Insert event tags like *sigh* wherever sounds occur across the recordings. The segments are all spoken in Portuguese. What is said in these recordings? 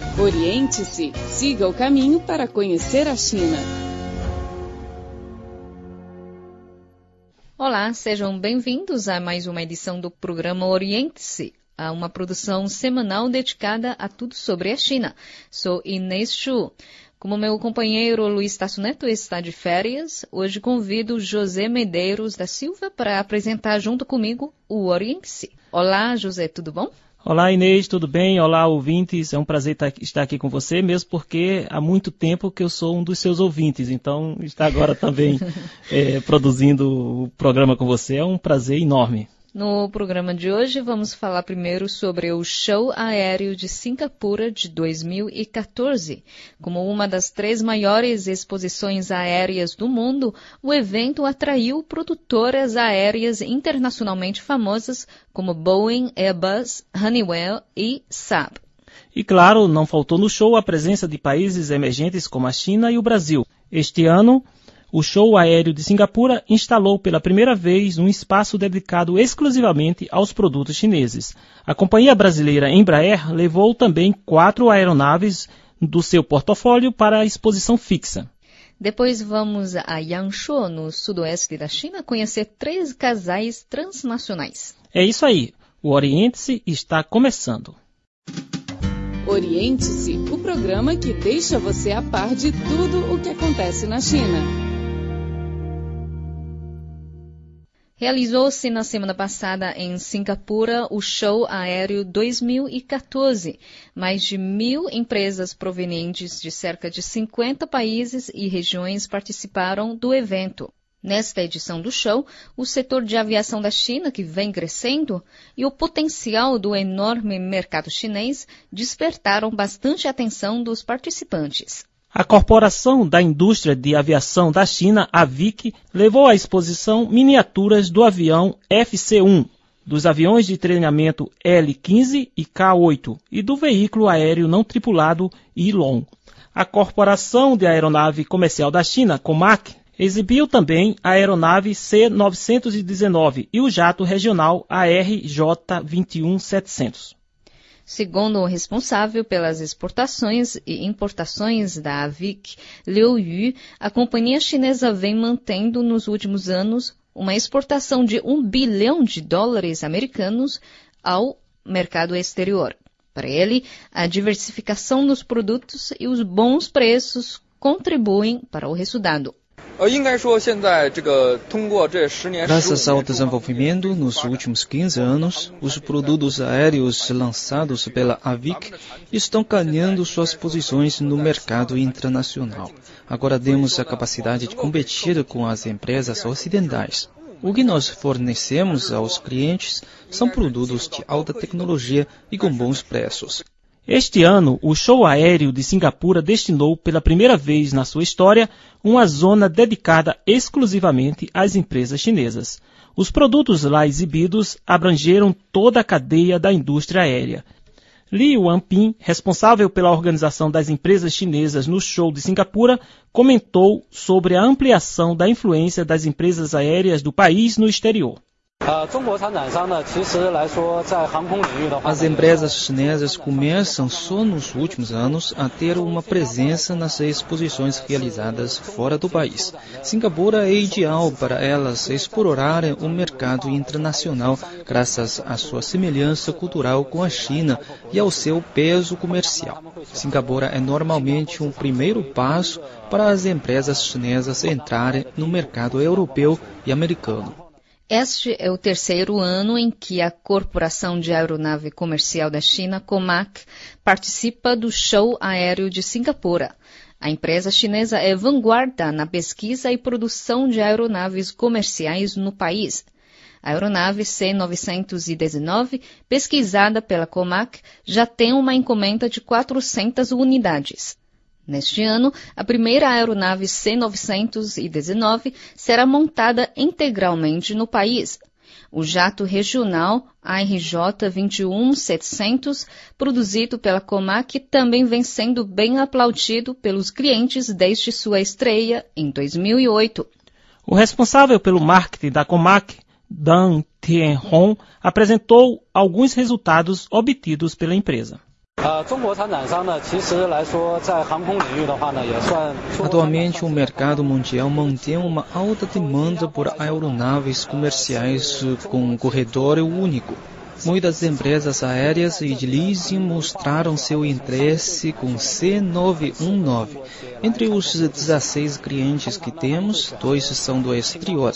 Oriente-se, siga o caminho para conhecer a China. Olá, sejam bem-vindos a mais uma edição do programa Oriente-se, uma produção semanal dedicada a tudo sobre a China. Sou Inês Chu. Como meu companheiro Luiz Tasso Neto está de férias, hoje convido José Medeiros da Silva para apresentar junto comigo o Oriente-se. Olá, José, tudo bom? Olá Inês, tudo bem? Olá ouvintes, é um prazer estar aqui com você, mesmo porque há muito tempo que eu sou um dos seus ouvintes, então estar agora também é, *laughs* produzindo o programa com você é um prazer enorme. No programa de hoje, vamos falar primeiro sobre o Show Aéreo de Singapura de 2014. Como uma das três maiores exposições aéreas do mundo, o evento atraiu produtoras aéreas internacionalmente famosas como Boeing, Airbus, Honeywell e Saab. E claro, não faltou no show a presença de países emergentes como a China e o Brasil. Este ano, o show aéreo de Singapura instalou pela primeira vez um espaço dedicado exclusivamente aos produtos chineses. A companhia brasileira Embraer levou também quatro aeronaves do seu portfólio para a exposição fixa. Depois vamos a Yangshuo, no sudoeste da China, conhecer três casais transnacionais. É isso aí. O Oriente-se está começando. Oriente-se, o programa que deixa você a par de tudo o que acontece na China. Realizou-se na semana passada em Singapura o Show Aéreo 2014. Mais de mil empresas provenientes de cerca de 50 países e regiões participaram do evento. Nesta edição do show, o setor de aviação da China, que vem crescendo, e o potencial do enorme mercado chinês despertaram bastante atenção dos participantes. A Corporação da Indústria de Aviação da China, AVIC, levou à exposição miniaturas do avião FC-1, dos aviões de treinamento L-15 e K-8 e do veículo aéreo não tripulado Ilon. A Corporação de Aeronave Comercial da China, COMAC, exibiu também a aeronave C-919 e o jato regional ARJ-21700. Segundo o responsável pelas exportações e importações da AVIC, Liu Yu, a companhia chinesa vem mantendo nos últimos anos uma exportação de um bilhão de dólares americanos ao mercado exterior. Para ele, a diversificação dos produtos e os bons preços contribuem para o resultado. Graças ao desenvolvimento nos últimos 15 anos, os produtos aéreos lançados pela AVIC estão ganhando suas posições no mercado internacional. Agora temos a capacidade de competir com as empresas ocidentais. O que nós fornecemos aos clientes são produtos de alta tecnologia e com bons preços. Este ano, o show aéreo de Singapura destinou pela primeira vez na sua história uma zona dedicada exclusivamente às empresas chinesas. Os produtos lá exibidos abrangeram toda a cadeia da indústria aérea. Li Wanping, responsável pela organização das empresas chinesas no show de Singapura, comentou sobre a ampliação da influência das empresas aéreas do país no exterior. As empresas chinesas começam só nos últimos anos a ter uma presença nas exposições realizadas fora do país. Singapura é ideal para elas explorarem o mercado internacional graças à sua semelhança cultural com a China e ao seu peso comercial. Singapura é normalmente um primeiro passo para as empresas chinesas entrarem no mercado europeu e americano. Este é o terceiro ano em que a Corporação de Aeronave Comercial da China, COMAC, participa do Show Aéreo de Singapura. A empresa chinesa é vanguarda na pesquisa e produção de aeronaves comerciais no país. A aeronave C-919, pesquisada pela COMAC, já tem uma encomenda de 400 unidades. Neste ano, a primeira aeronave C-919 será montada integralmente no país. O jato regional ARJ-21700, produzido pela Comac, também vem sendo bem aplaudido pelos clientes desde sua estreia em 2008. O responsável pelo marketing da Comac, Dan Tianhong, apresentou alguns resultados obtidos pela empresa. Atualmente, o mercado mundial mantém uma alta demanda por aeronaves comerciais com um corredor único. Muitas empresas aéreas e de leasing mostraram seu interesse com C919. Entre os 16 clientes que temos, dois são do exterior.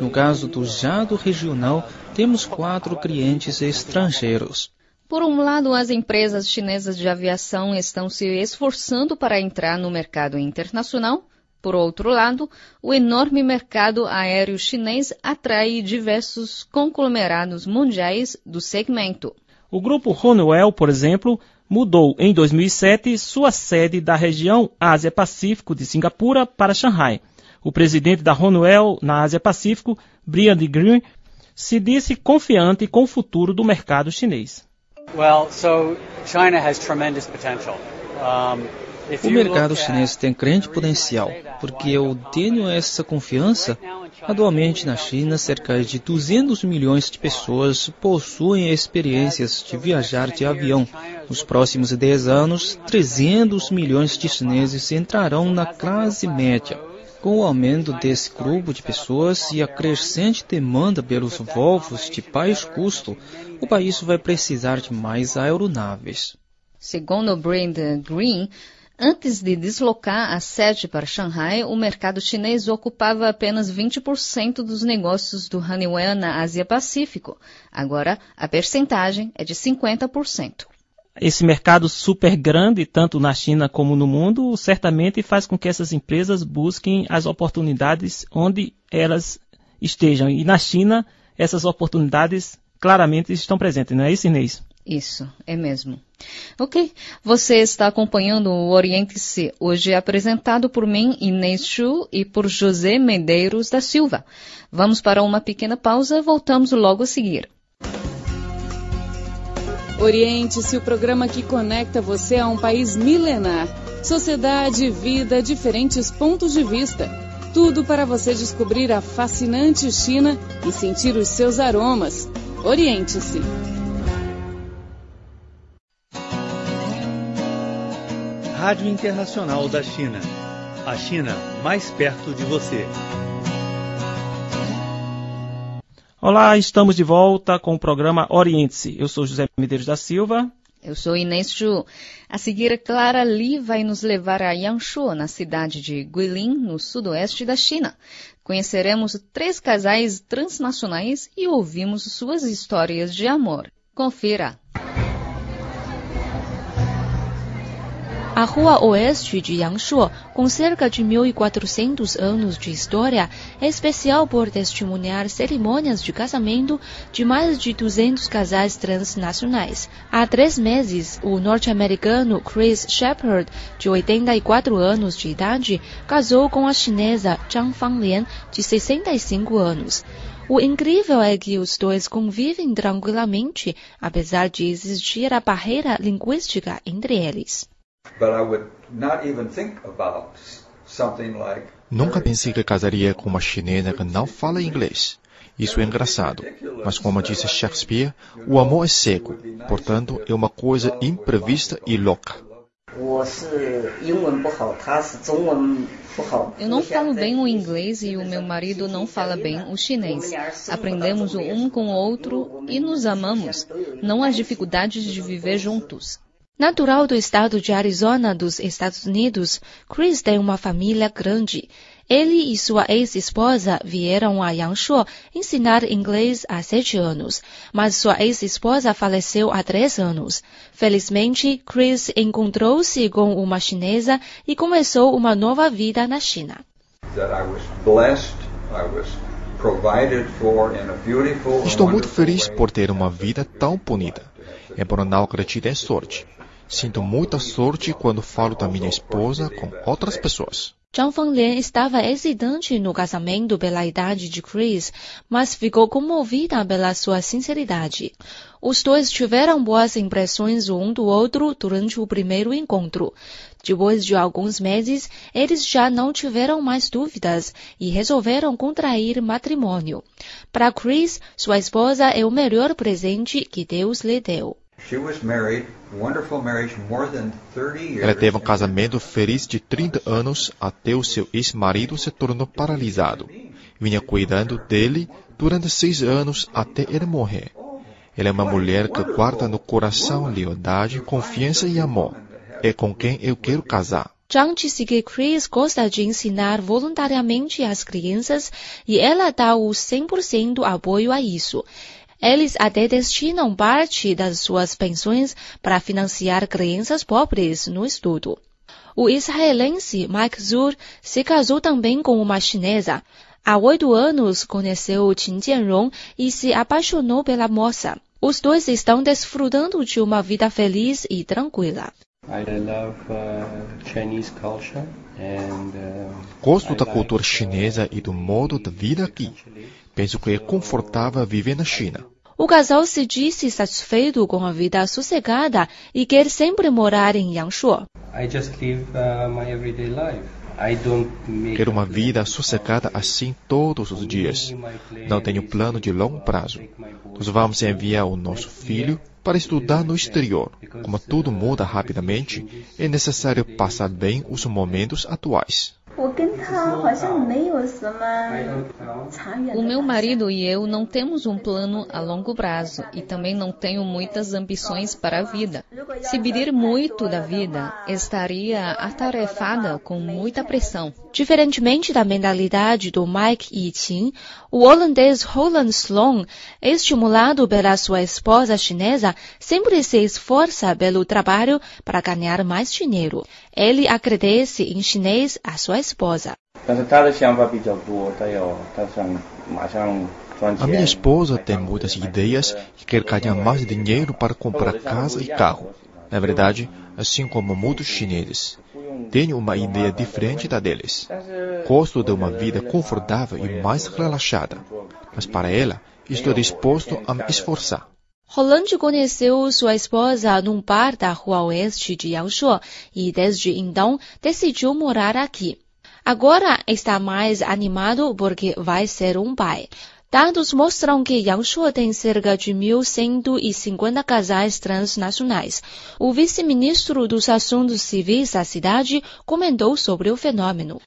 No caso do jato regional, temos quatro clientes estrangeiros. Por um lado, as empresas chinesas de aviação estão se esforçando para entrar no mercado internacional. Por outro lado, o enorme mercado aéreo chinês atrai diversos conglomerados mundiais do segmento. O grupo Honeywell, por exemplo, mudou em 2007 sua sede da região Ásia-Pacífico de Singapura para Xangai. O presidente da Honeywell na Ásia-Pacífico, Brian Green, se disse confiante com o futuro do mercado chinês. Well, so China has tremendous potential. O mercado chinês tem grande potencial, porque eu tenho essa confiança. Atualmente na China, cerca de 200 milhões de pessoas possuem experiências de viajar de avião. Nos próximos 10 anos, 300 milhões de chineses entrarão na classe média. Com o aumento desse grupo de pessoas e a crescente demanda pelos voos de baixo custo, o país vai precisar de mais aeronaves. Segundo Brandon Green, Antes de deslocar a sede para Xangai, o mercado chinês ocupava apenas 20% dos negócios do Honeywell na Ásia-Pacífico. Agora, a percentagem é de 50% esse mercado super grande, tanto na China como no mundo, certamente faz com que essas empresas busquem as oportunidades onde elas estejam. E na China, essas oportunidades claramente estão presentes, não é isso, Inês? Isso, é mesmo. Ok, você está acompanhando o Oriente-se, hoje apresentado por mim, Inês Chu, e por José Medeiros da Silva. Vamos para uma pequena pausa, voltamos logo a seguir. Oriente-se, o programa que conecta você a um país milenar. Sociedade, vida, diferentes pontos de vista. Tudo para você descobrir a fascinante China e sentir os seus aromas. Oriente-se. Rádio Internacional da China. A China mais perto de você. Olá, estamos de volta com o programa Oriente-se. Eu sou José Medeiros da Silva. Eu sou Inês Ju. A seguir, Clara Li vai nos levar a Yangshuo, na cidade de Guilin, no sudoeste da China. Conheceremos três casais transnacionais e ouvimos suas histórias de amor. Confira! A rua oeste de Yangshuo, com cerca de 1.400 anos de história, é especial por testemunhar cerimônias de casamento de mais de 200 casais transnacionais. Há três meses, o norte-americano Chris Shepard, de 84 anos de idade, casou com a chinesa Zhang Fanglian, de 65 anos. O incrível é que os dois convivem tranquilamente, apesar de existir a barreira linguística entre eles. Nunca pensei que casaria com uma chinesa que não fala inglês. Isso é engraçado. Mas como disse Shakespeare, o amor é cego. Portanto, é uma coisa imprevista e louca. Eu não falo bem o inglês e o meu marido não fala bem o chinês. Aprendemos um com o outro e nos amamos. Não há dificuldades de viver juntos. Natural do estado de Arizona, dos Estados Unidos, Chris tem uma família grande. Ele e sua ex-esposa vieram a Yangshuo ensinar inglês há sete anos, mas sua ex-esposa faleceu há três anos. Felizmente, Chris encontrou-se com uma chinesa e começou uma nova vida na China. Estou muito feliz por ter uma vida tão bonita. Embora não acredite em sorte. Sinto muita sorte quando falo da minha esposa com outras pessoas. Zhang Fanglian estava hesitante no casamento pela idade de Chris, mas ficou comovida pela sua sinceridade. Os dois tiveram boas impressões um do outro durante o primeiro encontro. Depois de alguns meses, eles já não tiveram mais dúvidas e resolveram contrair matrimônio. Para Chris, sua esposa é o melhor presente que Deus lhe deu. Ela teve um casamento feliz de 30 anos até o seu ex-marido se tornou paralisado. Vinha cuidando dele durante seis anos até ele morrer. Ela é uma mulher que guarda no coração lealdade, confiança e amor. É com quem eu quero casar. Zhang disse que Chris gosta de ensinar voluntariamente às crianças e ela dá o 100% apoio a isso. Eles até destinam parte das suas pensões para financiar crianças pobres no estudo. O israelense Mike Zur se casou também com uma chinesa. Há oito anos conheceu Qin Jianrong e se apaixonou pela moça. Os dois estão desfrutando de uma vida feliz e tranquila. Gosto da cultura chinesa e do modo de vida aqui. Penso que é confortável viver na China. O casal se disse satisfeito com a vida sossegada e quer sempre morar em Yangshuo. Quero uma vida sossegada assim todos os dias. Não tenho plano de longo prazo. Nós vamos enviar o nosso filho para estudar no exterior. Como tudo muda rapidamente, é necessário passar bem os momentos atuais. O meu marido e eu não temos um plano a longo prazo e também não tenho muitas ambições para a vida. Se pedir muito da vida, estaria atarefada com muita pressão. Diferentemente da mentalidade do Mike e Qin, o holandês Roland Sloan, estimulado pela sua esposa chinesa, sempre se esforça pelo trabalho para ganhar mais dinheiro. Ele agradece em chinês a sua esposa. A minha esposa tem muitas ideias e quer ganhar mais dinheiro para comprar casa e carro. Na verdade, assim como muitos chineses, tenho uma ideia diferente da deles. Gosto de uma vida confortável e mais relaxada, mas para ela, estou disposto a me esforçar. Roland conheceu sua esposa num bar da rua oeste de Yangshuo e desde então decidiu morar aqui. Agora está mais animado porque vai ser um pai. Dados mostram que Yangshuo tem cerca de 1.150 casais transnacionais. O vice-ministro dos Assuntos Civis da cidade comentou sobre o fenômeno.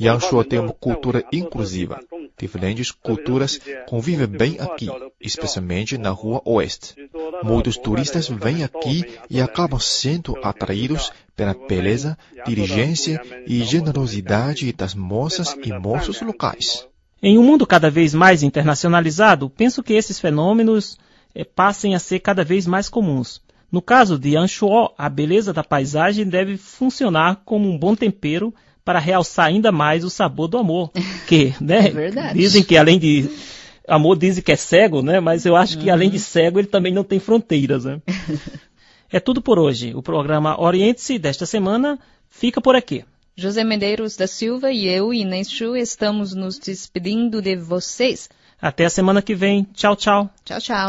Yangshuo tem uma cultura inclusiva. Diferentes culturas convivem bem aqui, especialmente na rua oeste. Muitos turistas vêm aqui e acabam sendo atraídos pela beleza, diligência e generosidade das moças e moços locais. Em um mundo cada vez mais internacionalizado, penso que esses fenômenos eh, passem a ser cada vez mais comuns. No caso de Anshuo, a beleza da paisagem deve funcionar como um bom tempero para realçar ainda mais o sabor do amor. Que, né? *laughs* É dizem que além de amor dizem que é cego, né? Mas eu acho que além de cego ele também não tem fronteiras, né? *laughs* é tudo por hoje. O programa Oriente-se desta semana fica por aqui. José Medeiros da Silva e eu, Inês Chu, estamos nos despedindo de vocês. Até a semana que vem. Tchau, tchau. Tchau, tchau.